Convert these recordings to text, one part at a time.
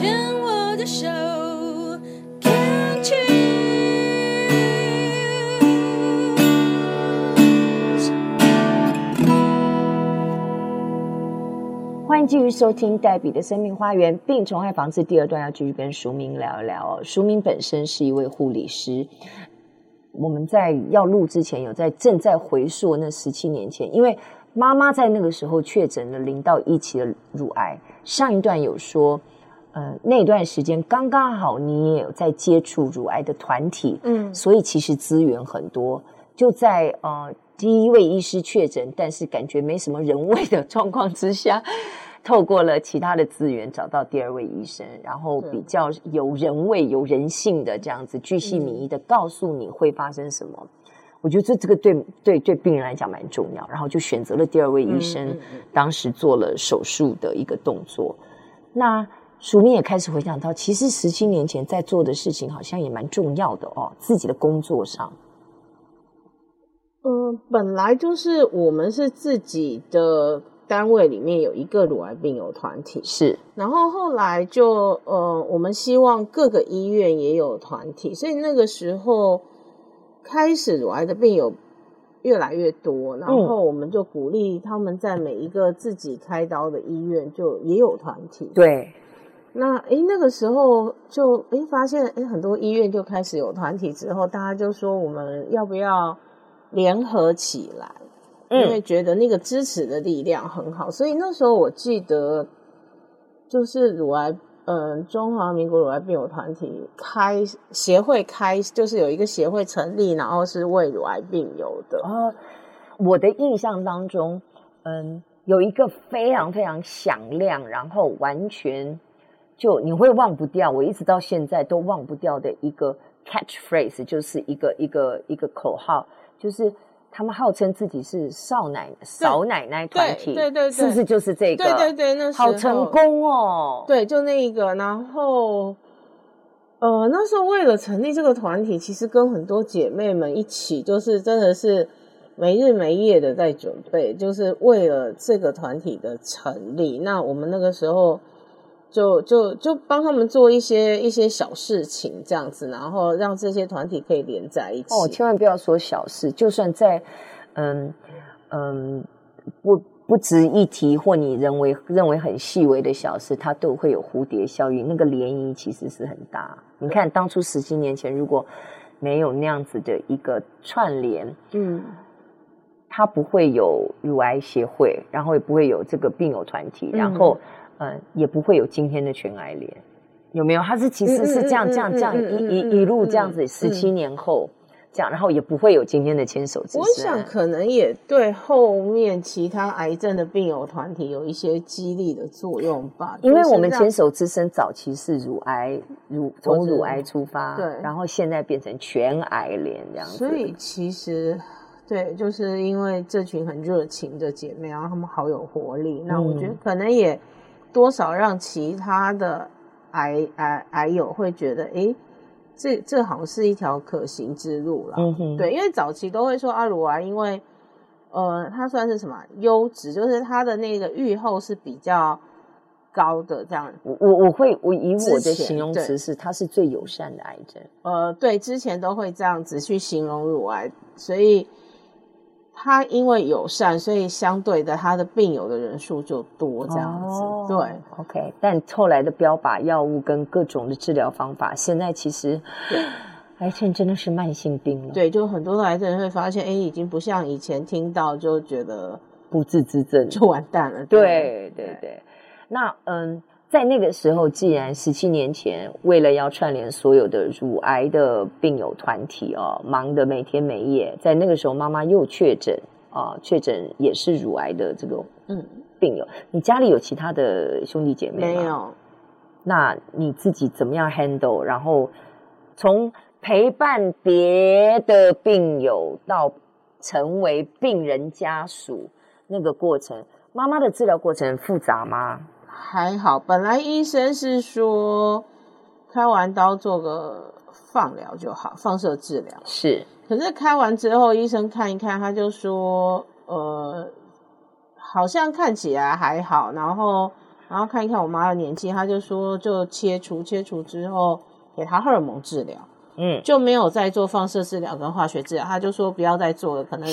牵我的手，Can't you？欢迎继续收听黛比的生命花园病虫害防治第二段，要继续跟淑敏聊一聊哦。淑敏本身是一位护理师，我们在要录之前有在正在回溯那十七年前，因为妈妈在那个时候确诊了零到一期的乳癌。上一段有说，呃，那段时间刚刚好你也有在接触乳癌的团体，嗯，所以其实资源很多，就在呃。第一位医师确诊，但是感觉没什么人味的状况之下，透过了其他的资源找到第二位医生，然后比较有人味、有人性的这样子，巨细靡遗的告诉你会发生什么。嗯、我觉得这这个对对对病人来讲蛮重要，然后就选择了第二位医生，嗯嗯嗯、当时做了手术的一个动作。那淑敏也开始回想到，其实十七年前在做的事情好像也蛮重要的哦，自己的工作上。嗯，本来就是我们是自己的单位里面有一个乳癌病友团体，是。然后后来就呃，我们希望各个医院也有团体，所以那个时候开始乳癌的病友越来越多，然后我们就鼓励他们在每一个自己开刀的医院就也有团体。对。那诶，那个时候就诶发现诶很多医院就开始有团体之后，大家就说我们要不要？联合起来，因为觉得那个支持的力量很好，嗯、所以那时候我记得，就是乳癌，嗯，中华民国乳癌病友团体开协会开，就是有一个协会成立，然后是为乳癌病友的。哦，我的印象当中，嗯，有一个非常非常响亮，然后完全就你会忘不掉，我一直到现在都忘不掉的一个 catchphrase，就是一个一个一个口号。就是他们号称自己是少奶少奶奶团体，对对对，是不是就是这个？对对对，那好成功哦。对，就那一个。然后，呃，那时候为了成立这个团体，其实跟很多姐妹们一起，就是真的是没日没夜的在准备，就是为了这个团体的成立。那我们那个时候。就就就帮他们做一些一些小事情，这样子，然后让这些团体可以连在一起。哦，千万不要说小事，就算在嗯嗯不不值一提或你认为认为很细微的小事，它都会有蝴蝶效应，那个涟漪其实是很大。你看当初十七年前如果没有那样子的一个串联，嗯，它不会有乳癌协会，然后也不会有这个病友团体，然后。嗯，也不会有今天的全癌连，有没有？他是其实是这样、嗯、这样这样一一、嗯、一路这样子，十七年后、嗯、这样，然后也不会有今天的牵手之声。我想可能也对后面其他癌症的病友团体有一些激励的作用吧。因为我们牵手之声早期是乳癌，乳从乳癌出发，对，然后现在变成全癌联这样子。所以其实对，就是因为这群很热情的姐妹，然后她们好有活力。那我觉得可能也。多少让其他的癌癌癌友会觉得，诶，这这好像是一条可行之路了。嗯哼，对，因为早期都会说阿乳癌，因为呃，它算是什么优质，就是它的那个预后是比较高的。这样，我我我会我以我的形容词是，它是最友善的癌症。呃，对，之前都会这样子去形容乳癌，所以。他因为友善，所以相对的他的病友的人数就多这样子。哦、对，OK。但后来的标靶药物跟各种的治疗方法，现在其实癌症真的是慢性病了。对，就很多的癌症人会发现，哎，已经不像以前听到就觉得不治之症就完蛋了。对对对，对。那嗯。在那个时候，既然十七年前为了要串联所有的乳癌的病友团体哦，忙得每天每夜，在那个时候妈妈又确诊啊，确诊也是乳癌的这个嗯病友。你家里有其他的兄弟姐妹吗？没有。那你自己怎么样 handle？然后从陪伴别的病友到成为病人家属那个过程，妈妈的治疗过程复杂吗？还好，本来医生是说开完刀做个放疗就好，放射治疗是。可是开完之后，医生看一看，他就说，呃，好像看起来还好，然后然后看一看我妈的年纪，他就说就切除，切除之后给她荷尔蒙治疗，嗯，就没有再做放射治疗跟化学治疗，他就说不要再做了，可能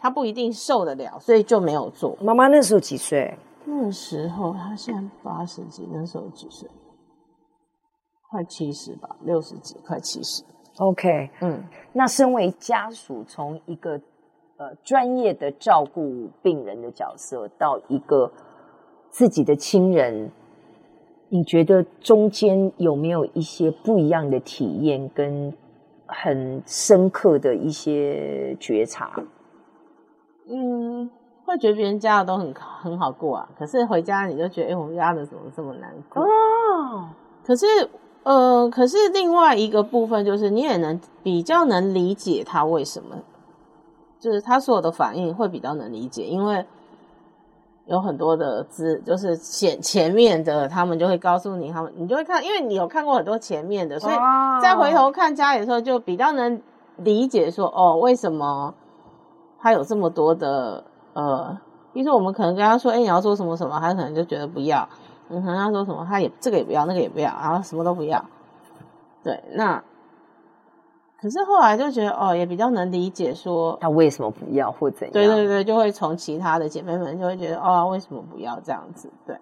他不一定受得了，所以就没有做。妈妈那时候几岁？那时候他现在八十几，那时候几岁？快七十吧，六十几，快七十。OK，嗯，那身为家属，从一个呃专业的照顾病人的角色，到一个自己的亲人，你觉得中间有没有一些不一样的体验，跟很深刻的一些觉察？嗯，会觉得别人家的都很很好过啊，可是回家你就觉得，哎、欸，我们家的怎么这么难过？哦，可是。呃，可是另外一个部分就是，你也能比较能理解他为什么，就是他所有的反应会比较能理解，因为有很多的资，就是前前面的他们就会告诉你，他们你就会看，因为你有看过很多前面的，所以再回头看家里的时候，就比较能理解说，哦，为什么他有这么多的呃，比如说我们可能跟他说，哎，你要做什么什么，他可能就觉得不要。你可能，他说什么？他也这个也不要，那个也不要，然后什么都不要。对，那可是后来就觉得哦，也比较能理解说他为什么不要或怎样。对对对，就会从其他的姐妹们就会觉得哦，为什么不要这样子？对。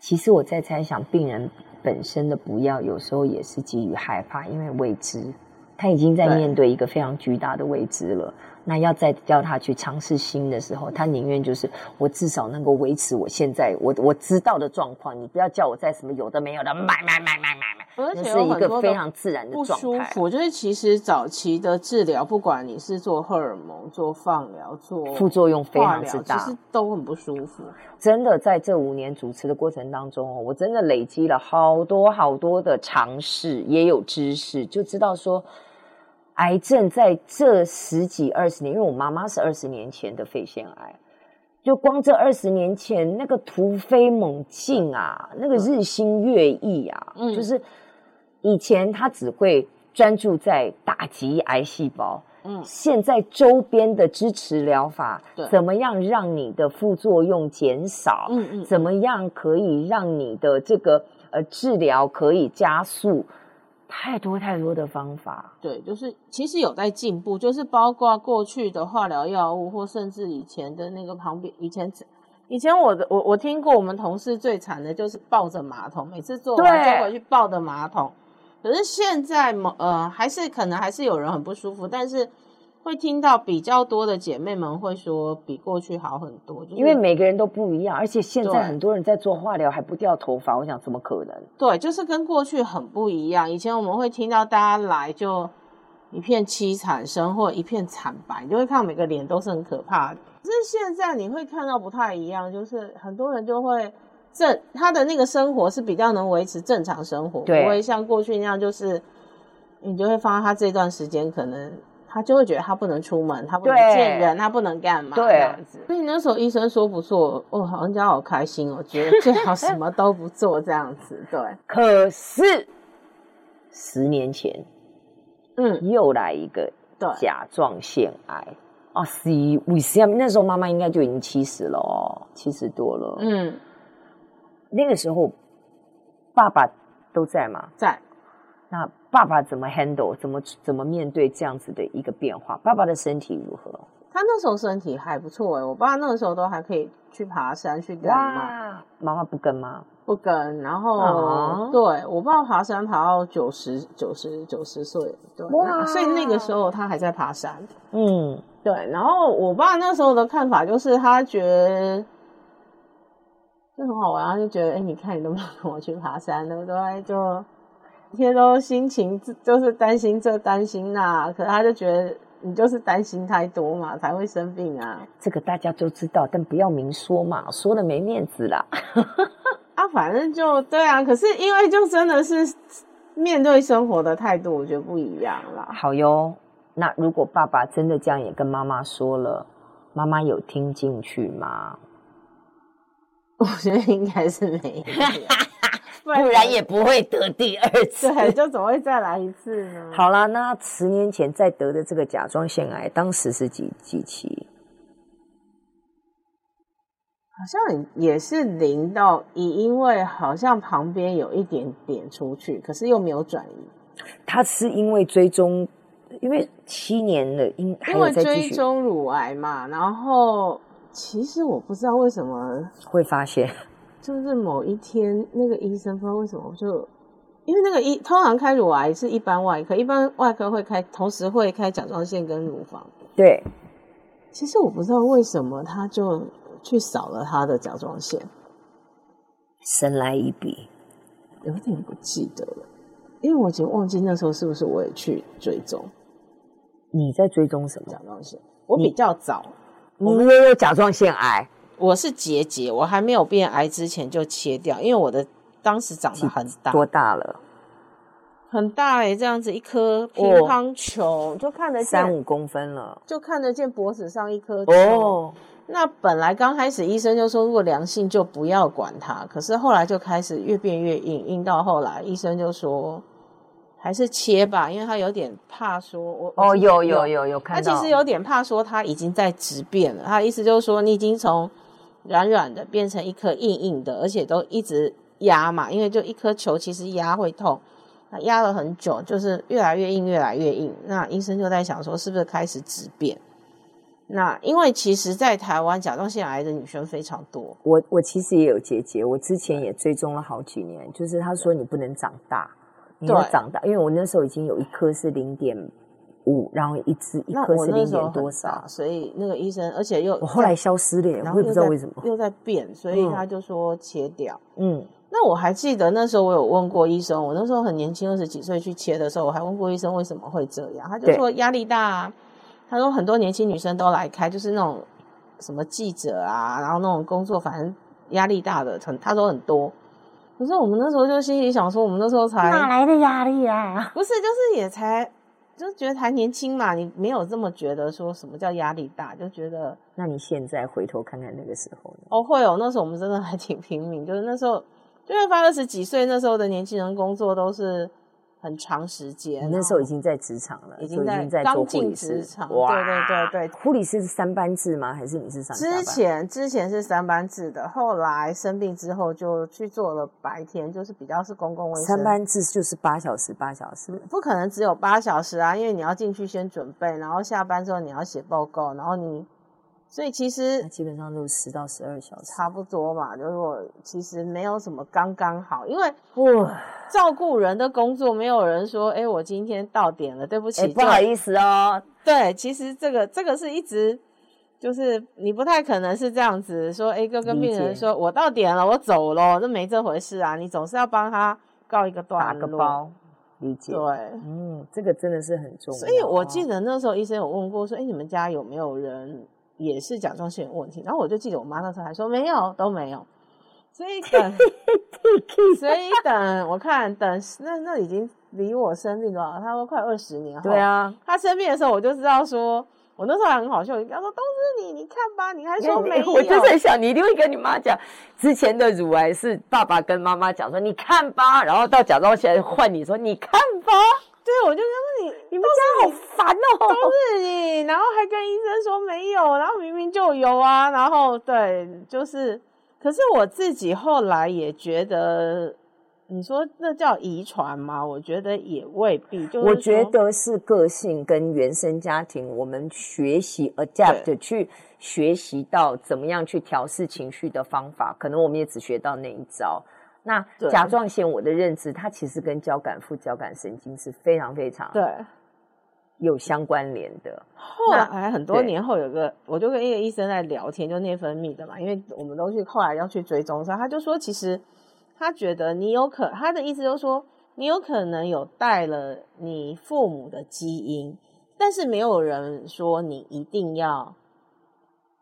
其实我在猜想，病人本身的不要，有时候也是基于害怕，因为未知，他已经在面对一个非常巨大的未知了。那要再叫他去尝试新的时候，他宁愿就是我至少能够维持我现在我我知道的状况。你不要叫我在什么有的没有的买买买买买买，而且是一个非常自然的状态。不舒服，就是其实早期的治疗，不管你是做荷尔蒙、做放疗、做副作用非常之大，其实都很不舒服。真的，在这五年主持的过程当中，我真的累积了好多好多的尝试，也有知识，就知道说。癌症在这十几二十年，因为我妈妈是二十年前的肺腺癌，就光这二十年前那个突飞猛进啊，那个日新月异啊，嗯，就是以前他只会专注在打击癌细胞，嗯，现在周边的支持疗法，怎么样让你的副作用减少？嗯嗯，怎么样可以让你的这个呃治疗可以加速？太多太多的方法，对，就是其实有在进步，就是包括过去的化疗药物，或甚至以前的那个旁边，以前以前我的我我听过我们同事最惨的就是抱着马桶，每次做完就回去抱着马桶，可是现在呃还是可能还是有人很不舒服，但是。会听到比较多的姐妹们会说比过去好很多，就是、因为每个人都不一样，而且现在很多人在做化疗还不掉头发，我想怎么可能？对，就是跟过去很不一样。以前我们会听到大家来就一片凄惨声或一片惨白，你就会看到每个脸都是很可怕的。可是现在你会看到不太一样，就是很多人就会正他的那个生活是比较能维持正常生活，不会像过去那样，就是你就会发现他这段时间可能。他就会觉得他不能出门，他不能见人，他不能干嘛这样子。所以那时候医生说不做，哦，好像好开心哦，觉得最好什么都不做这样子。对，可是十年前，嗯，又来一个甲状腺癌啊！是为什么？那时候妈妈应该就已经七十了哦，七十多了。嗯，那个时候爸爸都在吗？在。那爸爸怎么 handle？怎么怎么面对这样子的一个变化？爸爸的身体如何？他那时候身体还不错哎，我爸那个时候都还可以去爬山去干嘛？妈妈不跟吗？不跟。然后、啊、对我爸爬山爬到九十九十九十岁，所以那个时候他还在爬山。嗯，对。然后我爸那时候的看法就是，他觉得就很好玩，他就觉得哎，你看你能不能跟我去爬山，对不对？就。每天都心情就是担心这担心那，可是他就觉得你就是担心太多嘛，才会生病啊。这个大家都知道，但不要明说嘛，说了没面子啦。啊，反正就对啊。可是因为就真的是面对生活的态度，我觉得不一样啦。好哟，那如果爸爸真的这样也跟妈妈说了，妈妈有听进去吗？我觉得应该是没有。不然也不会得第二次，对，就总会再来一次呢。好了，那十年前再得的这个甲状腺癌，当时是几几期？好像也是零到一，因为好像旁边有一点点出去，可是又没有转移。他是因为追踪，因为七年了，因因为追踪乳癌嘛，然后其实我不知道为什么会发现，就是某一天那个医生不知道为什么就，因为那个医通常开乳癌是一般外科，一般外科会开同时会开甲状腺跟乳房。对，其实我不知道为什么他就。去扫了他的甲状腺，神来一笔，有点不记得了，因为我已经忘记那时候是不是我也去追踪。你在追踪什么甲状腺？我比较早，你们也有甲状腺癌？我是结节，我还没有变癌之前就切掉，因为我的当时长得很大，多大了？很大哎、欸，这样子一颗乒乓球、哦、就看得见三五公分了，就看得见脖子上一颗球。哦那本来刚开始医生就说，如果良性就不要管它，可是后来就开始越变越硬，硬到后来医生就说还是切吧，因为他有点怕说，我哦有有有有看到，他其实有点怕说他已经在质变了，他的意思就是说你已经从软软的变成一颗硬硬的，而且都一直压嘛，因为就一颗球其实压会痛，那压了很久，就是越来越硬越来越硬，那医生就在想说是不是开始质变。那因为其实，在台湾甲状腺癌的女生非常多。我我其实也有结节，我之前也追踪了好几年。就是他说你不能长大，你要长大，因为我那时候已经有一颗是零点五，然后一只一颗是零点多少，所以那个医生，而且又我后来消失了，我也不知道为什么又在变，所以他就说切掉。嗯，那我还记得那时候我有问过医生，我那时候很年轻，二十几岁去切的时候，我还问过医生为什么会这样，他就说压力大啊。他说很多年轻女生都来开，就是那种什么记者啊，然后那种工作反正压力大的，很他说很多。可是我们那时候就心里想说，我们那时候才哪来的压力啊？不是，就是也才就觉得还年轻嘛，你没有这么觉得说什么叫压力大，就觉得。那你现在回头看看那个时候呢？哦，会哦，那时候我们真的还挺拼命，就是那时候就会发二十几岁那时候的年轻人工作都是。很长时间，你那时候已经在职场了，已经在刚进职场。哇，对对对对，护理师是三班制吗？还是你是上？之前之前是三班制的，后来生病之后就去做了白天，就是比较是公共卫生。三班制就是八小时，八小时，不可能只有八小时啊，因为你要进去先准备，然后下班之后你要写报告，然后你。所以其实基本上都是十到十二小时，差不多嘛。就是我其实没有什么刚刚好，因为我照顾人的工作，没有人说，哎，我今天到点了，对不起，不好意思哦。对，其实这个这个是一直就是你不太可能是这样子说，哎，哥跟病人说我到点了，我走了，这没这回事啊。你总是要帮他告一个段落，打个包，理解。对，嗯，这个真的是很重要。所以我记得那时候医生有问过说，哎，你们家有没有人？也是甲状腺有问题，然后我就记得我妈那时候还说没有都没有，所以 等，所以等我看等那那已经离我生病了，他说快二十年。对啊，他生病的时候我就知道说，我那时候还很好笑，我跟他说都是你，你看吧，你还说没有，我就在想你一定会跟你妈讲，之前的乳癌是爸爸跟妈妈讲说你看吧，然后到甲状腺换你说你看吧。对，我就跟你，你们家好烦哦，都是你，然后还跟医生说没有，然后明明就有啊，然后对，就是，可是我自己后来也觉得，你说那叫遗传吗？我觉得也未必，就是我觉得是个性跟原生家庭，我们学习 adapt 去学习到怎么样去调试情绪的方法，可能我们也只学到那一招。那甲状腺，我的认知，它其实跟交感副交感神经是非常非常对有相关联的。后来很多年后，有个我就跟一个医生在聊天，就内分泌的嘛，因为我们都去后来要去追踪，所以他就说，其实他觉得你有可，他的意思就是说，你有可能有带了你父母的基因，但是没有人说你一定要。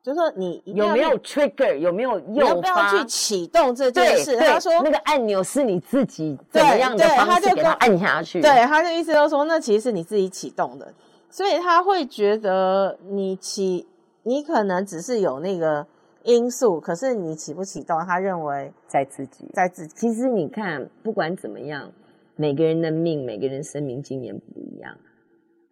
就是说你有没有 trigger，有没有诱发，要不要去启动这件事？他说那个按钮是你自己怎么样的方式给他按下去？对，他的意思就是说，那其实是你自己启动的，所以他会觉得你启，你可能只是有那个因素，可是你启不启动，他认为在自己，在自己。其实你看，不管怎么样，每个人的命，每个人生命经验不一样。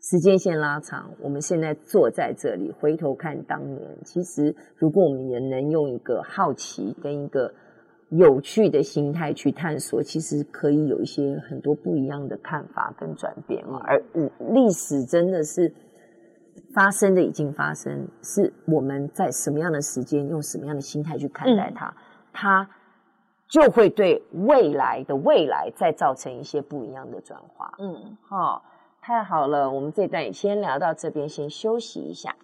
时间线拉长，我们现在坐在这里，回头看当年，其实如果我们也能用一个好奇跟一个有趣的心态去探索，其实可以有一些很多不一样的看法跟转变啊。而历史真的是发生的已经发生，是我们在什么样的时间用什么样的心态去看待它，嗯、它就会对未来的未来再造成一些不一样的转化。嗯，好。太好了，我们这段也先聊到这边，先休息一下。